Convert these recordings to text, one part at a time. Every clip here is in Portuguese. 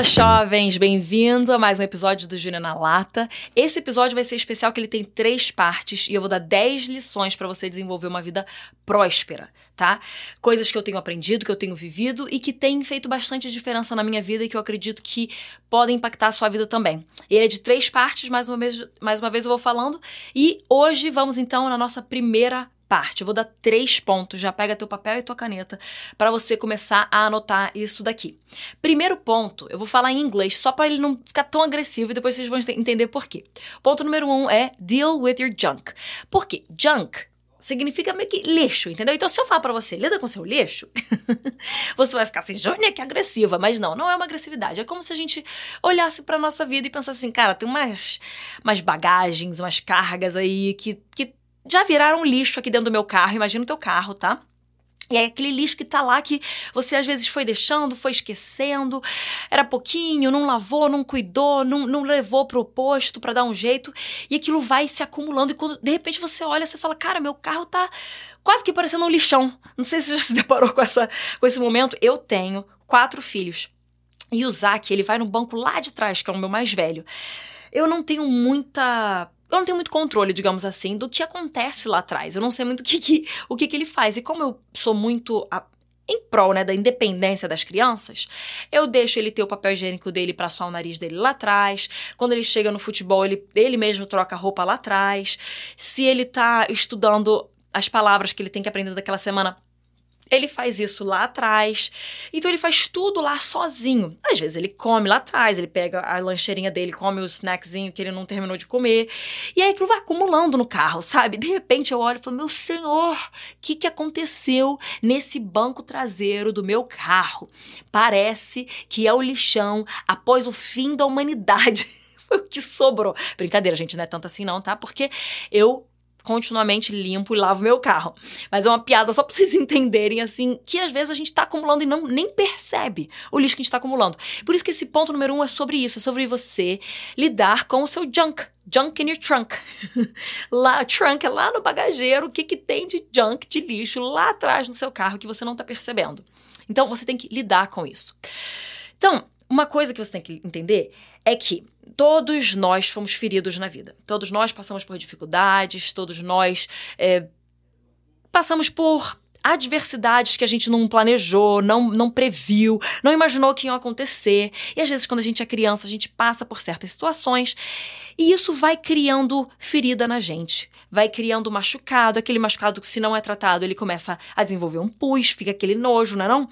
Fala, jovens! Bem-vindo a mais um episódio do Júnior na Lata. Esse episódio vai ser especial que ele tem três partes e eu vou dar 10 lições para você desenvolver uma vida próspera, tá? Coisas que eu tenho aprendido, que eu tenho vivido e que têm feito bastante diferença na minha vida e que eu acredito que podem impactar a sua vida também. Ele é de três partes, mais uma vez, mais uma vez eu vou falando. E hoje vamos então na nossa primeira parte. Eu vou dar três pontos, já pega teu papel e tua caneta para você começar a anotar isso daqui. Primeiro ponto, eu vou falar em inglês só para ele não ficar tão agressivo e depois vocês vão entender por quê. Ponto número um é deal with your junk. Por quê? Junk significa meio que lixo, entendeu? Então, se eu falar pra você, lida com seu lixo, você vai ficar assim, Jônia, que agressiva. Mas não, não é uma agressividade. É como se a gente olhasse pra nossa vida e pensasse assim, cara, tem umas, umas bagagens, umas cargas aí que, que já viraram lixo aqui dentro do meu carro. Imagina o teu carro, tá? E é aquele lixo que tá lá que você às vezes foi deixando, foi esquecendo, era pouquinho, não lavou, não cuidou, não, não levou pro posto para dar um jeito, e aquilo vai se acumulando. E quando de repente você olha, você fala: Cara, meu carro tá quase que parecendo um lixão. Não sei se você já se deparou com, essa, com esse momento. Eu tenho quatro filhos. E o Zac, ele vai no banco lá de trás, que é o meu mais velho. Eu não tenho muita eu não tenho muito controle, digamos assim, do que acontece lá atrás. Eu não sei muito o que, que o que, que ele faz. E como eu sou muito a, em prol né, da independência das crianças, eu deixo ele ter o papel higiênico dele para suar o nariz dele lá atrás. Quando ele chega no futebol, ele, ele mesmo troca a roupa lá atrás. Se ele tá estudando as palavras que ele tem que aprender daquela semana, ele faz isso lá atrás. Então ele faz tudo lá sozinho. Às vezes ele come lá atrás, ele pega a lancheirinha dele, come o snackzinho que ele não terminou de comer. E aí aquilo vai acumulando no carro, sabe? De repente eu olho e falo: Meu senhor, o que, que aconteceu nesse banco traseiro do meu carro? Parece que é o lixão após o fim da humanidade. Foi o que sobrou. Brincadeira, gente, não é tanto assim, não, tá? Porque eu continuamente limpo e lavo meu carro. Mas é uma piada só pra vocês entenderem, assim, que às vezes a gente tá acumulando e não nem percebe o lixo que a gente tá acumulando. Por isso que esse ponto número um é sobre isso, é sobre você lidar com o seu junk. Junk in your trunk. lá, trunk é lá no bagageiro, o que, que tem de junk, de lixo, lá atrás no seu carro que você não tá percebendo. Então, você tem que lidar com isso. Então, uma coisa que você tem que entender é que todos nós fomos feridos na vida. Todos nós passamos por dificuldades, todos nós é, passamos por adversidades que a gente não planejou, não, não previu, não imaginou que iam acontecer. E às vezes, quando a gente é criança, a gente passa por certas situações e isso vai criando ferida na gente. Vai criando machucado, aquele machucado que, se não é tratado, ele começa a desenvolver um pus, fica aquele nojo, não é? Não?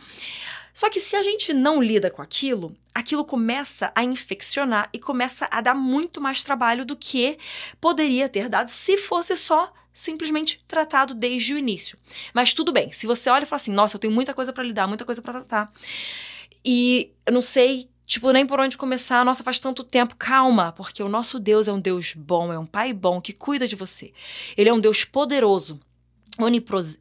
Só que se a gente não lida com aquilo, aquilo começa a infeccionar e começa a dar muito mais trabalho do que poderia ter dado se fosse só simplesmente tratado desde o início. Mas tudo bem, se você olha e fala assim: "Nossa, eu tenho muita coisa para lidar, muita coisa para tratar". E eu não sei Tipo, nem por onde começar, nossa, faz tanto tempo. Calma, porque o nosso Deus é um Deus bom, é um Pai bom que cuida de você. Ele é um Deus poderoso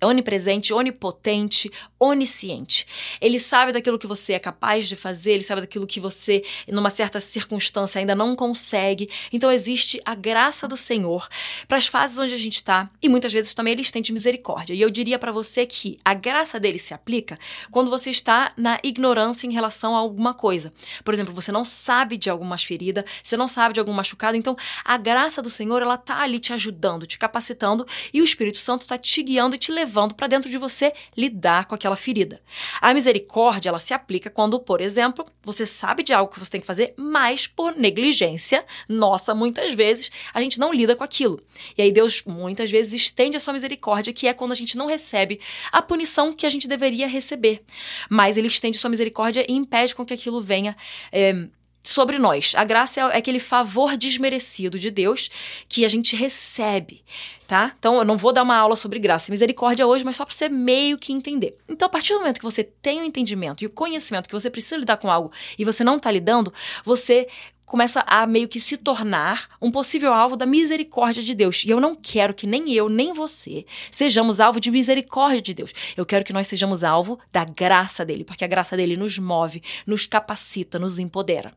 onipresente, onipotente, onisciente. Ele sabe daquilo que você é capaz de fazer, ele sabe daquilo que você, numa certa circunstância, ainda não consegue. Então existe a graça do Senhor para as fases onde a gente está e muitas vezes também ele estende misericórdia. E eu diria para você que a graça dele se aplica quando você está na ignorância em relação a alguma coisa. Por exemplo, você não sabe de alguma ferida, você não sabe de algum machucado, então a graça do Senhor ela tá ali te ajudando, te capacitando e o Espírito Santo está te guiando e te levando para dentro de você lidar com aquela ferida. A misericórdia, ela se aplica quando, por exemplo, você sabe de algo que você tem que fazer, mas por negligência, nossa, muitas vezes a gente não lida com aquilo. E aí Deus muitas vezes estende a sua misericórdia, que é quando a gente não recebe a punição que a gente deveria receber. Mas ele estende sua misericórdia e impede com que aquilo venha é, sobre nós. A graça é aquele favor desmerecido de Deus que a gente recebe, tá? Então eu não vou dar uma aula sobre graça e misericórdia hoje, mas só para você meio que entender. Então, a partir do momento que você tem o entendimento e o conhecimento que você precisa lidar com algo e você não está lidando, você começa a meio que se tornar um possível alvo da misericórdia de Deus. E eu não quero que nem eu, nem você sejamos alvo de misericórdia de Deus. Eu quero que nós sejamos alvo da graça dele, porque a graça dele nos move, nos capacita, nos empodera.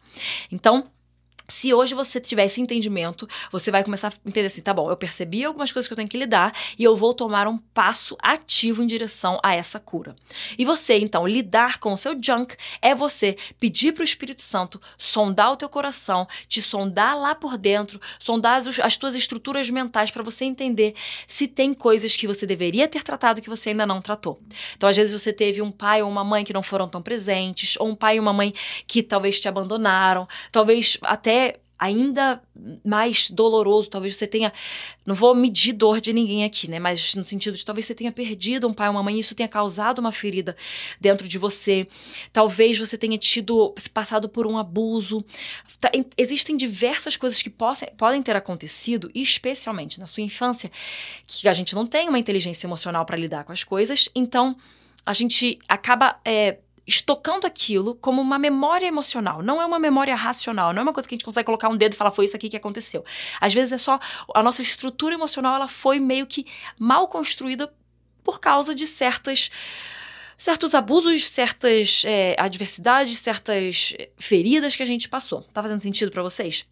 Então, Se hoje você tiver esse entendimento, você vai começar a entender assim, tá bom, eu percebi algumas coisas que eu tenho que lidar e eu vou tomar um passo ativo em direção a essa cura. E você, então, lidar com o seu junk é você pedir para o Espírito Santo sondar o teu coração, te sondar lá por dentro, sondar as, as tuas estruturas mentais para você entender se tem coisas que você deveria ter tratado que você ainda não tratou. Então, às vezes você teve um pai ou uma mãe que não foram tão presentes, ou um pai e uma mãe que talvez te abandonaram, talvez até ainda mais doloroso, talvez você tenha, não vou medir dor de ninguém aqui, né, mas no sentido de talvez você tenha perdido um pai ou uma mãe isso tenha causado uma ferida dentro de você. Talvez você tenha tido passado por um abuso. Tá, existem diversas coisas que possam, podem ter acontecido, especialmente na sua infância, que a gente não tem uma inteligência emocional para lidar com as coisas, então a gente acaba é, estocando aquilo como uma memória emocional, não é uma memória racional, não é uma coisa que a gente consegue colocar um dedo e falar foi isso aqui que aconteceu. Às vezes é só a nossa estrutura emocional, ela foi meio que mal construída por causa de certas certos abusos, certas é, adversidades, certas feridas que a gente passou. Tá fazendo sentido para vocês?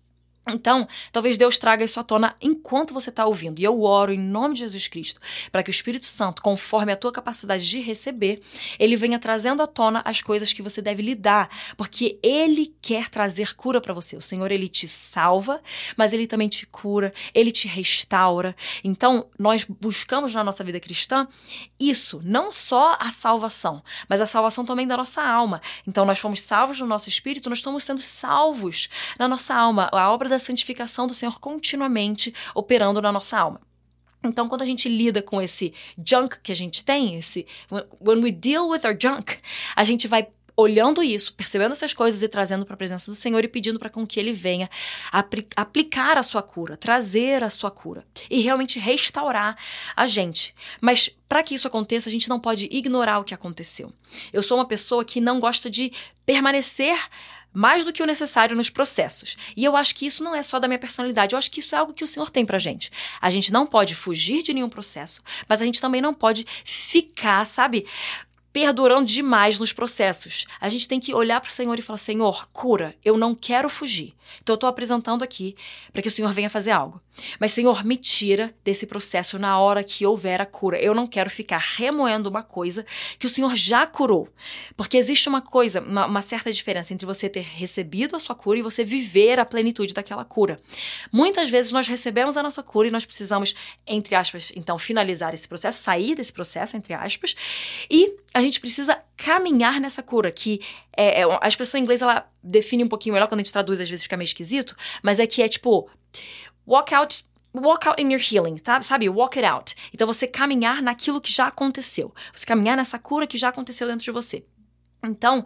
Então, talvez Deus traga isso à tona enquanto você está ouvindo. E eu oro em nome de Jesus Cristo para que o Espírito Santo, conforme a tua capacidade de receber, ele venha trazendo à tona as coisas que você deve lidar, porque ele quer trazer cura para você. O Senhor, ele te salva, mas ele também te cura, ele te restaura. Então, nós buscamos na nossa vida cristã isso, não só a salvação, mas a salvação também da nossa alma. Então, nós fomos salvos no nosso espírito, nós estamos sendo salvos na nossa alma. A obra da da santificação do Senhor continuamente operando na nossa alma. Então, quando a gente lida com esse junk que a gente tem, esse when we deal with our junk, a gente vai olhando isso, percebendo essas coisas e trazendo para a presença do Senhor e pedindo para com que ele venha aplicar a sua cura, trazer a sua cura e realmente restaurar a gente. Mas para que isso aconteça, a gente não pode ignorar o que aconteceu. Eu sou uma pessoa que não gosta de permanecer mais do que o necessário nos processos. E eu acho que isso não é só da minha personalidade, eu acho que isso é algo que o Senhor tem pra gente. A gente não pode fugir de nenhum processo, mas a gente também não pode ficar, sabe, perdurando demais nos processos. A gente tem que olhar para o Senhor e falar: Senhor, cura, eu não quero fugir. Então eu estou apresentando aqui para que o Senhor venha fazer algo. Mas, Senhor, me tira desse processo na hora que houver a cura. Eu não quero ficar remoendo uma coisa que o Senhor já curou. Porque existe uma coisa, uma, uma certa diferença entre você ter recebido a sua cura e você viver a plenitude daquela cura. Muitas vezes nós recebemos a nossa cura e nós precisamos, entre aspas, então, finalizar esse processo, sair desse processo, entre aspas, e a gente precisa caminhar nessa cura, que é, é, a expressão em inglês ela define um pouquinho melhor quando a gente traduz, às vezes fica meio esquisito, mas é que é tipo walk out walk out in your healing, tá? sabe? Walk it out. Então você caminhar naquilo que já aconteceu. Você caminhar nessa cura que já aconteceu dentro de você. Então,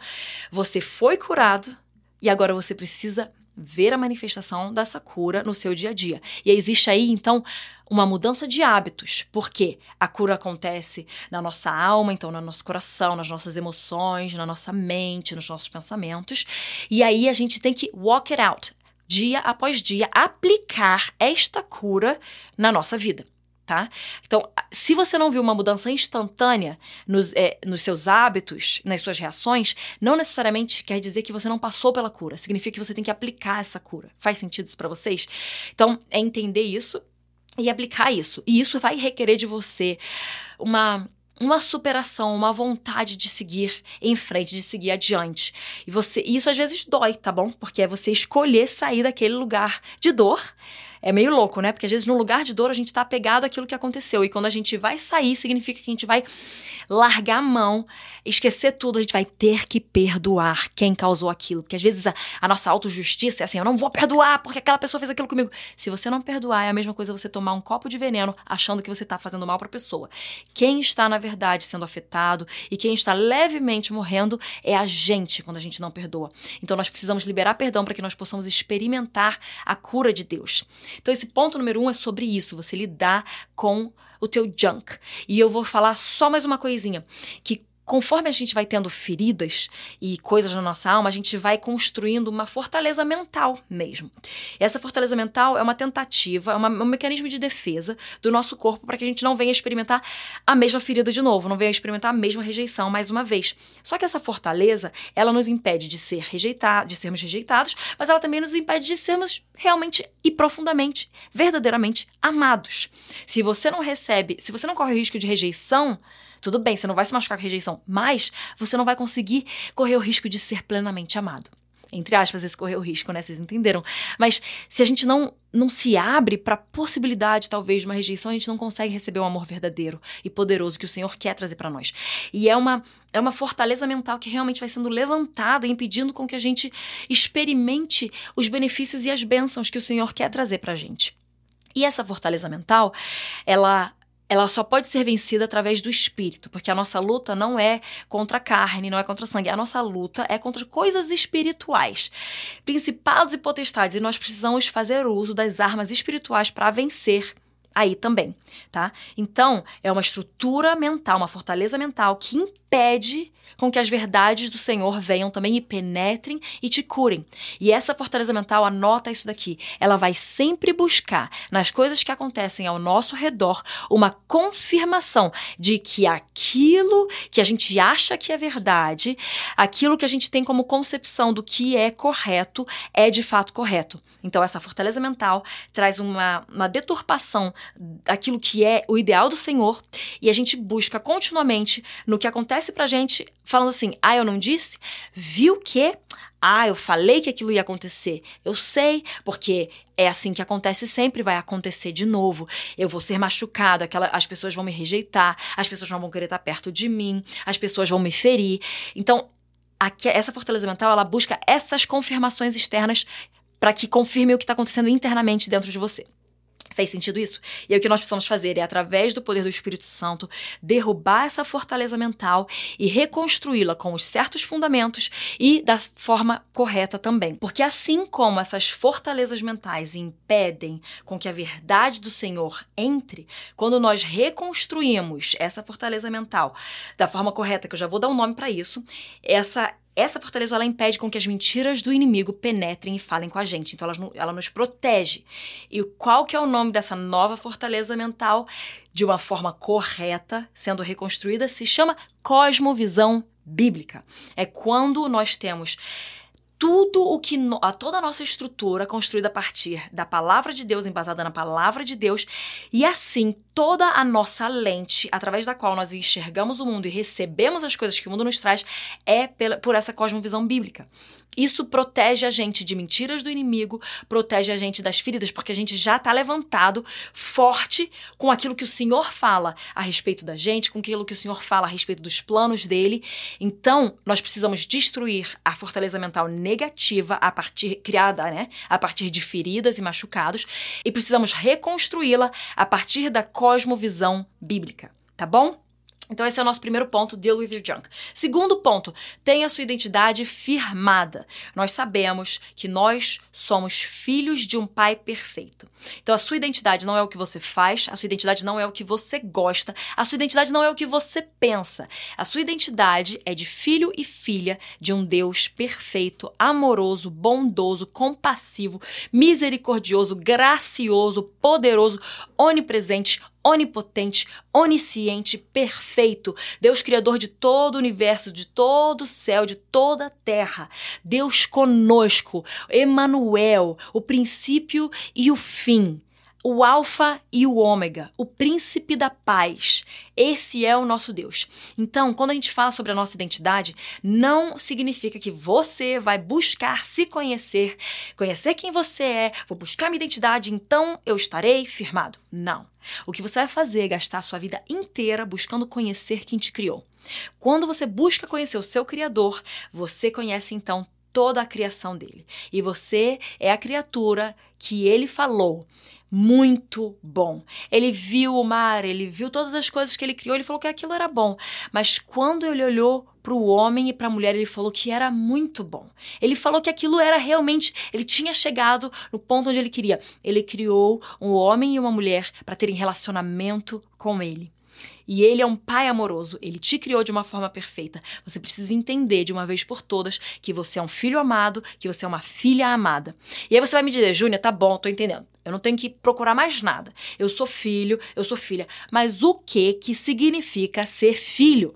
você foi curado e agora você precisa ver a manifestação dessa cura no seu dia a dia. E existe aí, então, uma mudança de hábitos, porque a cura acontece na nossa alma, então no nosso coração, nas nossas emoções, na nossa mente, nos nossos pensamentos. E aí a gente tem que walk it out, dia após dia, aplicar esta cura na nossa vida tá? Então, se você não viu uma mudança instantânea nos, é, nos seus hábitos, nas suas reações, não necessariamente quer dizer que você não passou pela cura. Significa que você tem que aplicar essa cura. Faz sentido isso para vocês? Então, é entender isso e aplicar isso. E isso vai requerer de você uma uma superação, uma vontade de seguir em frente, de seguir adiante. E você, isso às vezes dói, tá bom? Porque é você escolher sair daquele lugar de dor é meio louco, né? Porque às vezes no lugar de dor a gente tá apegado àquilo que aconteceu. E quando a gente vai sair, significa que a gente vai largar a mão, esquecer tudo, a gente vai ter que perdoar quem causou aquilo. Porque às vezes a, a nossa autojustiça é assim: eu não vou perdoar porque aquela pessoa fez aquilo comigo. Se você não perdoar, é a mesma coisa você tomar um copo de veneno achando que você tá fazendo mal pra pessoa. Quem está, na verdade, sendo afetado e quem está levemente morrendo é a gente quando a gente não perdoa. Então nós precisamos liberar perdão para que nós possamos experimentar a cura de Deus. Então, esse ponto número um é sobre isso, você lidar com o teu junk. E eu vou falar só mais uma coisinha, que conforme a gente vai tendo feridas e coisas na nossa alma, a gente vai construindo uma fortaleza mental mesmo. Essa fortaleza mental é uma tentativa, é uma, um mecanismo de defesa do nosso corpo para que a gente não venha experimentar a mesma ferida de novo, não venha experimentar a mesma rejeição mais uma vez. Só que essa fortaleza, ela nos impede de ser rejeitado, de sermos rejeitados, mas ela também nos impede de sermos realmente e profundamente, verdadeiramente amados. Se você não recebe, se você não corre o risco de rejeição, tudo bem, você não vai se machucar com rejeição, mas você não vai conseguir correr o risco de ser plenamente amado. Entre aspas, esse correr o risco, né? Vocês entenderam? Mas se a gente não, não se abre para a possibilidade, talvez, de uma rejeição, a gente não consegue receber o amor verdadeiro e poderoso que o Senhor quer trazer para nós. E é uma, é uma fortaleza mental que realmente vai sendo levantada, impedindo com que a gente experimente os benefícios e as bênçãos que o Senhor quer trazer para a gente. E essa fortaleza mental, ela ela só pode ser vencida através do espírito, porque a nossa luta não é contra a carne, não é contra sangue. A nossa luta é contra coisas espirituais, principados e potestades, e nós precisamos fazer uso das armas espirituais para vencer aí também, tá? Então, é uma estrutura mental, uma fortaleza mental que impede com que as verdades do Senhor venham também e penetrem e te curem. E essa fortaleza mental, anota isso daqui, ela vai sempre buscar nas coisas que acontecem ao nosso redor uma confirmação de que aquilo que a gente acha que é verdade, aquilo que a gente tem como concepção do que é correto, é de fato correto. Então, essa fortaleza mental traz uma, uma deturpação daquilo que é o ideal do Senhor e a gente busca continuamente no que acontece pra gente, falando assim: ah, eu não disse? Viu que? Ah, eu falei que aquilo ia acontecer. Eu sei, porque é assim que acontece sempre, vai acontecer de novo. Eu vou ser machucado, aquela, as pessoas vão me rejeitar, as pessoas não vão querer estar perto de mim, as pessoas vão me ferir. Então, aqui, essa fortaleza mental, ela busca essas confirmações externas para que confirme o que está acontecendo internamente dentro de você. Fez sentido isso? E aí o que nós precisamos fazer é, através do poder do Espírito Santo, derrubar essa fortaleza mental e reconstruí-la com os certos fundamentos e da forma correta também. Porque assim como essas fortalezas mentais impedem com que a verdade do Senhor entre, quando nós reconstruímos essa fortaleza mental da forma correta, que eu já vou dar um nome para isso, essa essa fortaleza ela impede com que as mentiras do inimigo penetrem e falem com a gente. Então ela, ela nos protege. E qual que é o nome dessa nova fortaleza mental de uma forma correta, sendo reconstruída, se chama cosmovisão bíblica. É quando nós temos tudo o que a toda a nossa estrutura construída a partir da palavra de Deus, embasada na palavra de Deus, e assim toda a nossa lente através da qual nós enxergamos o mundo e recebemos as coisas que o mundo nos traz é pela, por essa cosmovisão bíblica. Isso protege a gente de mentiras do inimigo, protege a gente das feridas, porque a gente já está levantado forte com aquilo que o Senhor fala a respeito da gente, com aquilo que o Senhor fala a respeito dos planos dele. Então, nós precisamos destruir a fortaleza mental negativa a partir criada, né, a partir de feridas e machucados, e precisamos reconstruí-la a partir da cosmovisão bíblica, tá bom? Então, esse é o nosso primeiro ponto, deal with your junk. Segundo ponto, tenha sua identidade firmada. Nós sabemos que nós somos filhos de um pai perfeito. Então, a sua identidade não é o que você faz, a sua identidade não é o que você gosta, a sua identidade não é o que você pensa. A sua identidade é de filho e filha de um Deus perfeito, amoroso, bondoso, compassivo, misericordioso, gracioso, poderoso, onipresente, onipotente, onisciente, perfeito, Deus criador de todo o universo, de todo o céu, de toda a terra, Deus conosco, Emanuel, o princípio e o fim o Alfa e o Ômega, o príncipe da paz. Esse é o nosso Deus. Então, quando a gente fala sobre a nossa identidade, não significa que você vai buscar se conhecer, conhecer quem você é, vou buscar minha identidade, então eu estarei firmado. Não. O que você vai fazer é gastar a sua vida inteira buscando conhecer quem te criou. Quando você busca conhecer o seu Criador, você conhece então toda a criação dele. E você é a criatura que ele falou muito bom. Ele viu o mar, ele viu todas as coisas que ele criou, ele falou que aquilo era bom. Mas quando ele olhou para o homem e para a mulher, ele falou que era muito bom. Ele falou que aquilo era realmente, ele tinha chegado no ponto onde ele queria. Ele criou um homem e uma mulher para terem relacionamento com ele. E ele é um pai amoroso, ele te criou de uma forma perfeita. Você precisa entender de uma vez por todas que você é um filho amado, que você é uma filha amada. E aí você vai me dizer, Júnior, tá bom, tô entendendo. Eu não tenho que procurar mais nada. Eu sou filho, eu sou filha. Mas o que que significa ser filho?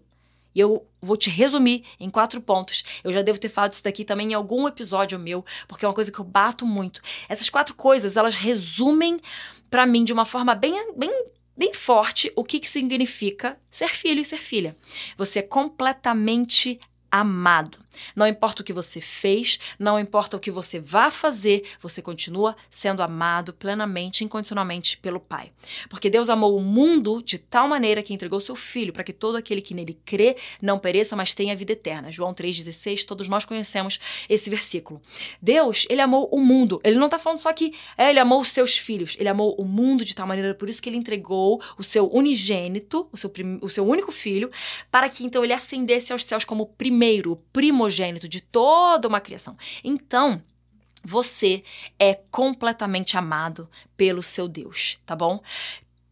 E eu vou te resumir em quatro pontos. Eu já devo ter falado isso daqui também em algum episódio meu, porque é uma coisa que eu bato muito. Essas quatro coisas, elas resumem para mim de uma forma bem, bem bem forte o que, que significa ser filho e ser filha. Você é completamente amado. Não importa o que você fez, não importa o que você vá fazer, você continua sendo amado plenamente, incondicionalmente pelo Pai. Porque Deus amou o mundo de tal maneira que entregou seu Filho para que todo aquele que nele crê não pereça, mas tenha vida eterna. João 3,16, todos nós conhecemos esse versículo. Deus, ele amou o mundo. Ele não está falando só que é, ele amou os seus filhos, ele amou o mundo de tal maneira, por isso que ele entregou o seu unigênito, o seu, o seu único filho, para que então ele ascendesse aos céus como primeiro, o primogênito de toda uma criação. Então, você é completamente amado pelo seu Deus, tá bom?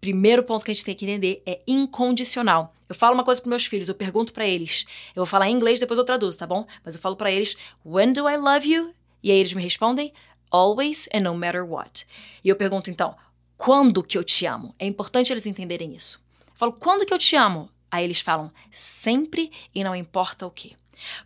Primeiro ponto que a gente tem que entender é incondicional. Eu falo uma coisa para meus filhos, eu pergunto para eles. Eu vou falar em inglês, depois eu traduzo, tá bom? Mas eu falo para eles: When do I love you? E aí eles me respondem: Always and no matter what. E eu pergunto então: Quando que eu te amo? É importante eles entenderem isso. Eu falo: Quando que eu te amo? Aí eles falam: Sempre e não importa o que.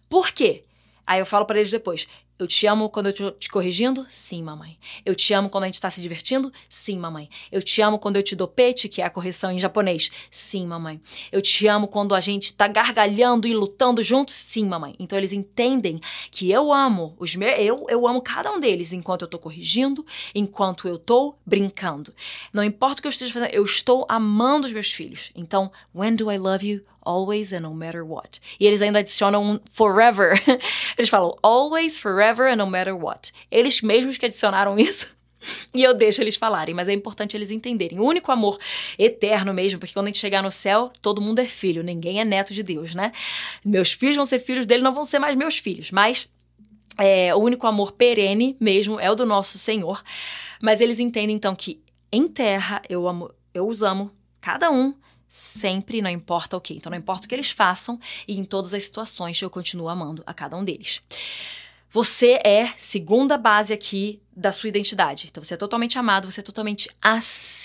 Por quê? Aí eu falo para eles depois: eu te amo quando eu tô te corrigindo? Sim, mamãe. Eu te amo quando a gente tá se divertindo? Sim, mamãe. Eu te amo quando eu te dou pete, que é a correção em japonês? Sim, mamãe. Eu te amo quando a gente tá gargalhando e lutando juntos? Sim, mamãe. Então eles entendem que eu amo os meus, eu, eu amo cada um deles enquanto eu tô corrigindo, enquanto eu tô brincando. Não importa o que eu esteja fazendo, eu estou amando os meus filhos. Então, when do I love you? Always and no matter what. E eles ainda adicionam um forever. Eles falam always, forever and no matter what. Eles mesmos que adicionaram isso. E eu deixo eles falarem, mas é importante eles entenderem. O único amor eterno mesmo, porque quando a gente chegar no céu, todo mundo é filho, ninguém é neto de Deus, né? Meus filhos vão ser filhos dele, não vão ser mais meus filhos, mas é, o único amor perene mesmo é o do nosso Senhor. Mas eles entendem então que em terra eu amo, eu os amo, cada um sempre, não importa o que. Então, não importa o que eles façam, e em todas as situações eu continuo amando a cada um deles. Você é, segunda base aqui da sua identidade. Então você é totalmente amado, você é totalmente aceito.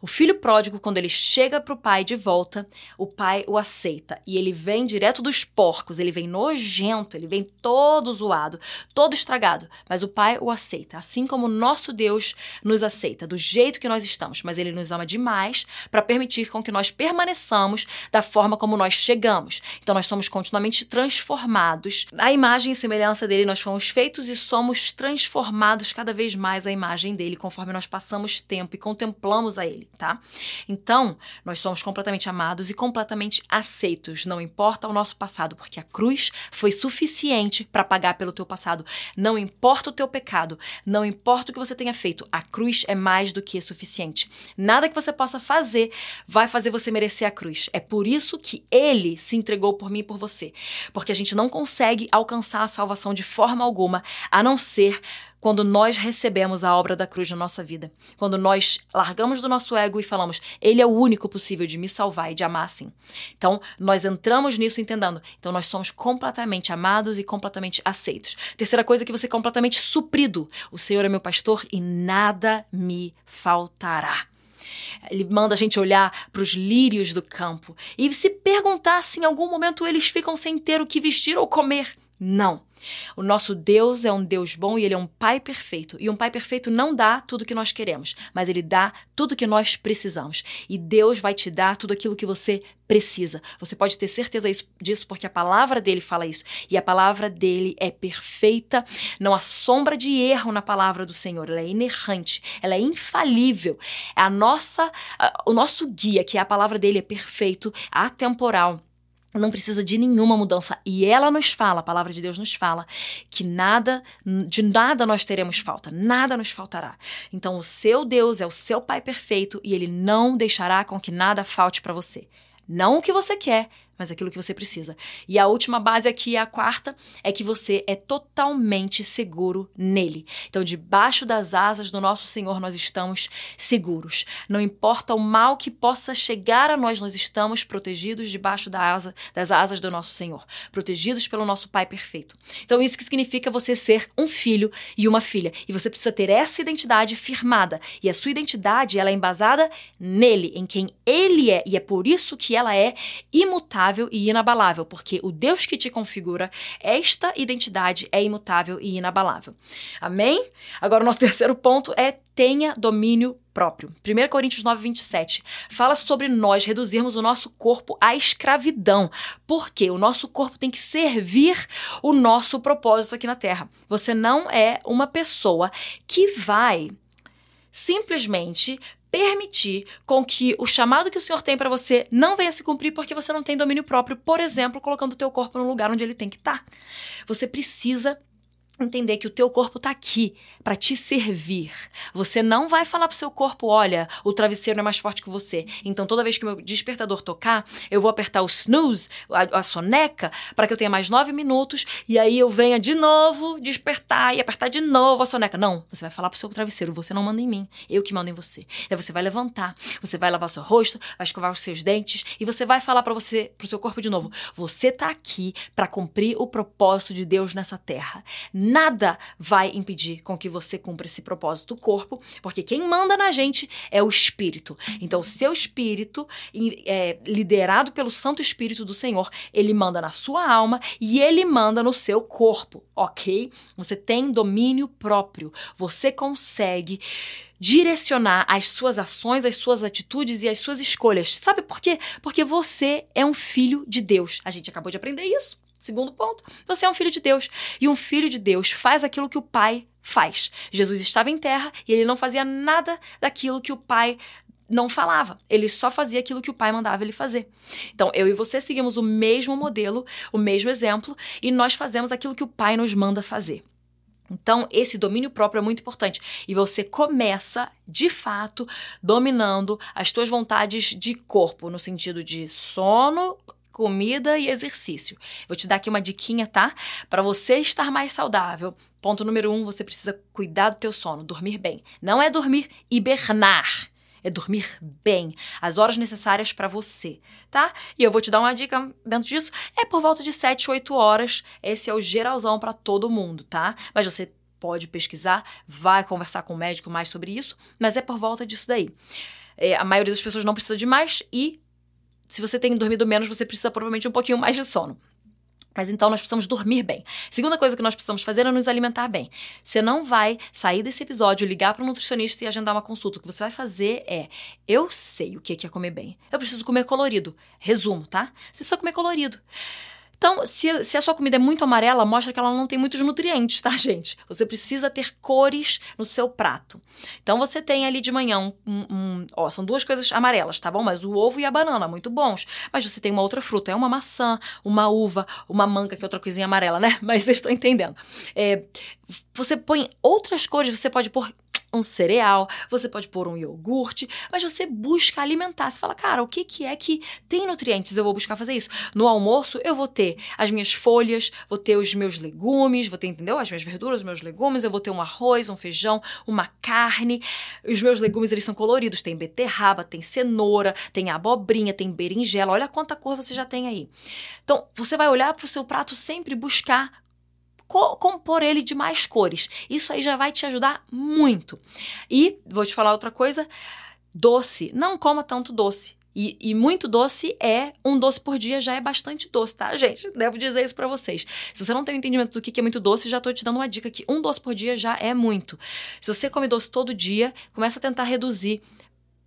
O filho pródigo, quando ele chega para o pai de volta, o pai o aceita. E ele vem direto dos porcos, ele vem nojento, ele vem todo zoado, todo estragado. Mas o pai o aceita, assim como o nosso Deus nos aceita, do jeito que nós estamos. Mas ele nos ama demais para permitir com que nós permaneçamos da forma como nós chegamos. Então nós somos continuamente transformados. A imagem e semelhança dele, nós fomos feitos e somos transformados cada vez mais a imagem dele conforme nós passamos tempo e contemplamos a ele, tá? Então, nós somos completamente amados e completamente aceitos, não importa o nosso passado, porque a cruz foi suficiente para pagar pelo teu passado. Não importa o teu pecado, não importa o que você tenha feito, a cruz é mais do que suficiente. Nada que você possa fazer vai fazer você merecer a cruz. É por isso que ele se entregou por mim e por você, porque a gente não consegue alcançar a salvação de forma alguma a não ser quando nós recebemos a obra da cruz na nossa vida. Quando nós largamos do nosso ego e falamos, Ele é o único possível de me salvar e de amar assim. Então, nós entramos nisso entendendo. Então, nós somos completamente amados e completamente aceitos. Terceira coisa é que você é completamente suprido. O Senhor é meu pastor e nada me faltará. Ele manda a gente olhar para os lírios do campo e se perguntar se em algum momento eles ficam sem ter o que vestir ou comer. Não. O nosso Deus é um Deus bom e ele é um Pai perfeito. E um Pai perfeito não dá tudo que nós queremos, mas ele dá tudo que nós precisamos. E Deus vai te dar tudo aquilo que você precisa. Você pode ter certeza disso porque a palavra dele fala isso. E a palavra dele é perfeita, não há sombra de erro na palavra do Senhor. Ela é inerrante, ela é infalível. A nossa, o nosso guia, que é a palavra dele, é perfeito, atemporal não precisa de nenhuma mudança. E ela nos fala, a palavra de Deus nos fala, que nada, de nada nós teremos falta, nada nos faltará. Então, o seu Deus é o seu Pai perfeito e ele não deixará com que nada falte para você. Não o que você quer, mas aquilo que você precisa. E a última base aqui, a quarta, é que você é totalmente seguro nele. Então, debaixo das asas do nosso Senhor, nós estamos seguros. Não importa o mal que possa chegar a nós, nós estamos protegidos debaixo da asa, das asas do nosso Senhor, protegidos pelo nosso Pai perfeito. Então, isso que significa você ser um filho e uma filha. E você precisa ter essa identidade firmada. E a sua identidade, ela é embasada nele, em quem ele é. E é por isso que ela é imutável e inabalável, porque o Deus que te configura, esta identidade é imutável e inabalável. Amém? Agora, o nosso terceiro ponto é tenha domínio próprio. 1 Coríntios 9, 27 fala sobre nós reduzirmos o nosso corpo à escravidão, porque o nosso corpo tem que servir o nosso propósito aqui na Terra. Você não é uma pessoa que vai simplesmente permitir com que o chamado que o Senhor tem para você não venha se cumprir porque você não tem domínio próprio, por exemplo, colocando o teu corpo no lugar onde ele tem que estar. Tá. Você precisa entender que o teu corpo está aqui para te servir. Você não vai falar pro seu corpo, olha, o travesseiro é mais forte que você. Então toda vez que o meu despertador tocar, eu vou apertar o snooze, a, a soneca, para que eu tenha mais nove minutos e aí eu venha de novo despertar e apertar de novo a soneca. Não, você vai falar pro seu travesseiro, você não manda em mim, eu que mando em você. Daí você vai levantar, você vai lavar seu rosto, vai escovar os seus dentes e você vai falar para você, pro seu corpo de novo, você tá aqui para cumprir o propósito de Deus nessa terra nada vai impedir com que você cumpra esse propósito do corpo, porque quem manda na gente é o espírito. Então, o seu espírito, é, liderado pelo Santo Espírito do Senhor, ele manda na sua alma e ele manda no seu corpo, ok? Você tem domínio próprio. Você consegue direcionar as suas ações, as suas atitudes e as suas escolhas. Sabe por quê? Porque você é um filho de Deus. A gente acabou de aprender isso. Segundo ponto, você é um filho de Deus. E um filho de Deus faz aquilo que o pai faz. Jesus estava em terra e ele não fazia nada daquilo que o pai não falava. Ele só fazia aquilo que o pai mandava ele fazer. Então, eu e você seguimos o mesmo modelo, o mesmo exemplo, e nós fazemos aquilo que o pai nos manda fazer. Então, esse domínio próprio é muito importante. E você começa, de fato, dominando as tuas vontades de corpo, no sentido de sono, comida e exercício. Vou te dar aqui uma diquinha, tá? Para você estar mais saudável. Ponto número um, você precisa cuidar do teu sono, dormir bem. Não é dormir hibernar é dormir bem, as horas necessárias para você, tá? E eu vou te dar uma dica dentro disso, é por volta de 7, 8 horas. Esse é o geralzão para todo mundo, tá? Mas você pode pesquisar, vai conversar com o médico mais sobre isso, mas é por volta disso daí. É, a maioria das pessoas não precisa de mais e se você tem dormido menos, você precisa provavelmente um pouquinho mais de sono. Mas então nós precisamos dormir bem. Segunda coisa que nós precisamos fazer é nos alimentar bem. Você não vai sair desse episódio, ligar para um nutricionista e agendar uma consulta. O que você vai fazer é: eu sei o que é comer bem. Eu preciso comer colorido. Resumo, tá? Você precisa comer colorido. Então, se, se, a sua comida é muito amarela, mostra que ela não tem muitos nutrientes, tá, gente? Você precisa ter cores no seu prato. Então, você tem ali de manhã um, um, Ó, são duas coisas amarelas, tá bom? Mas o ovo e a banana, muito bons. Mas você tem uma outra fruta, é uma maçã, uma uva, uma manga, que é outra coisinha amarela, né? Mas vocês estão entendendo. É, você põe outras cores, você pode pôr um cereal, você pode pôr um iogurte, mas você busca alimentar. Você fala, cara, o que, que é que tem nutrientes? Eu vou buscar fazer isso. No almoço, eu vou ter as minhas folhas, vou ter os meus legumes, vou ter, entendeu? As minhas verduras, os meus legumes, eu vou ter um arroz, um feijão, uma carne. Os meus legumes, eles são coloridos. Tem beterraba, tem cenoura, tem abobrinha, tem berinjela. Olha quanta cor você já tem aí. Então, você vai olhar para o seu prato sempre buscar compor ele de mais cores. Isso aí já vai te ajudar muito. E vou te falar outra coisa: doce. Não coma tanto doce. E, e, muito doce é um doce por dia já é bastante doce, tá, gente? Devo dizer isso para vocês. Se você não tem o entendimento do que é muito doce, já tô te dando uma dica que um doce por dia já é muito. Se você come doce todo dia, começa a tentar reduzir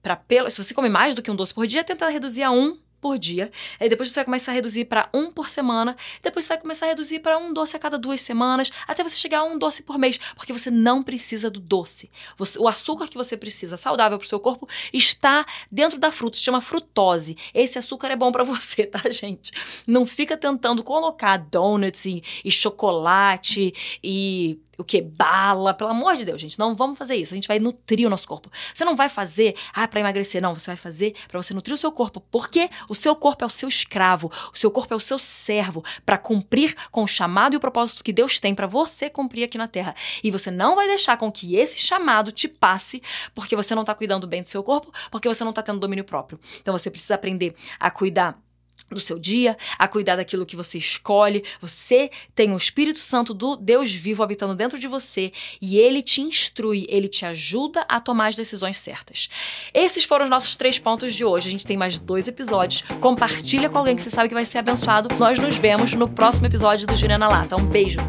para pelo. Se você come mais do que um doce por dia, tenta reduzir a um por dia. Aí depois você vai começar a reduzir para um por semana. Depois você vai começar a reduzir para um doce a cada duas semanas, até você chegar a um doce por mês, porque você não precisa do doce. Você, o açúcar que você precisa, saudável para o seu corpo, está dentro da fruta, se chama frutose. Esse açúcar é bom para você, tá, gente? Não fica tentando colocar donuts e, e chocolate e o que? Bala, pelo amor de Deus, gente. Não vamos fazer isso. A gente vai nutrir o nosso corpo. Você não vai fazer, ah, para emagrecer. Não, você vai fazer para você nutrir o seu corpo. Porque o O seu corpo é o seu escravo, o seu corpo é o seu servo para cumprir com o chamado e o propósito que Deus tem para você cumprir aqui na terra. E você não vai deixar com que esse chamado te passe porque você não está cuidando bem do seu corpo, porque você não está tendo domínio próprio. Então você precisa aprender a cuidar do seu dia, a cuidar daquilo que você escolhe. Você tem o Espírito Santo do Deus vivo habitando dentro de você e ele te instrui, ele te ajuda a tomar as decisões certas. Esses foram os nossos três pontos de hoje. A gente tem mais dois episódios. Compartilha com alguém que você sabe que vai ser abençoado. Nós nos vemos no próximo episódio do Juliana Lata. Um beijo.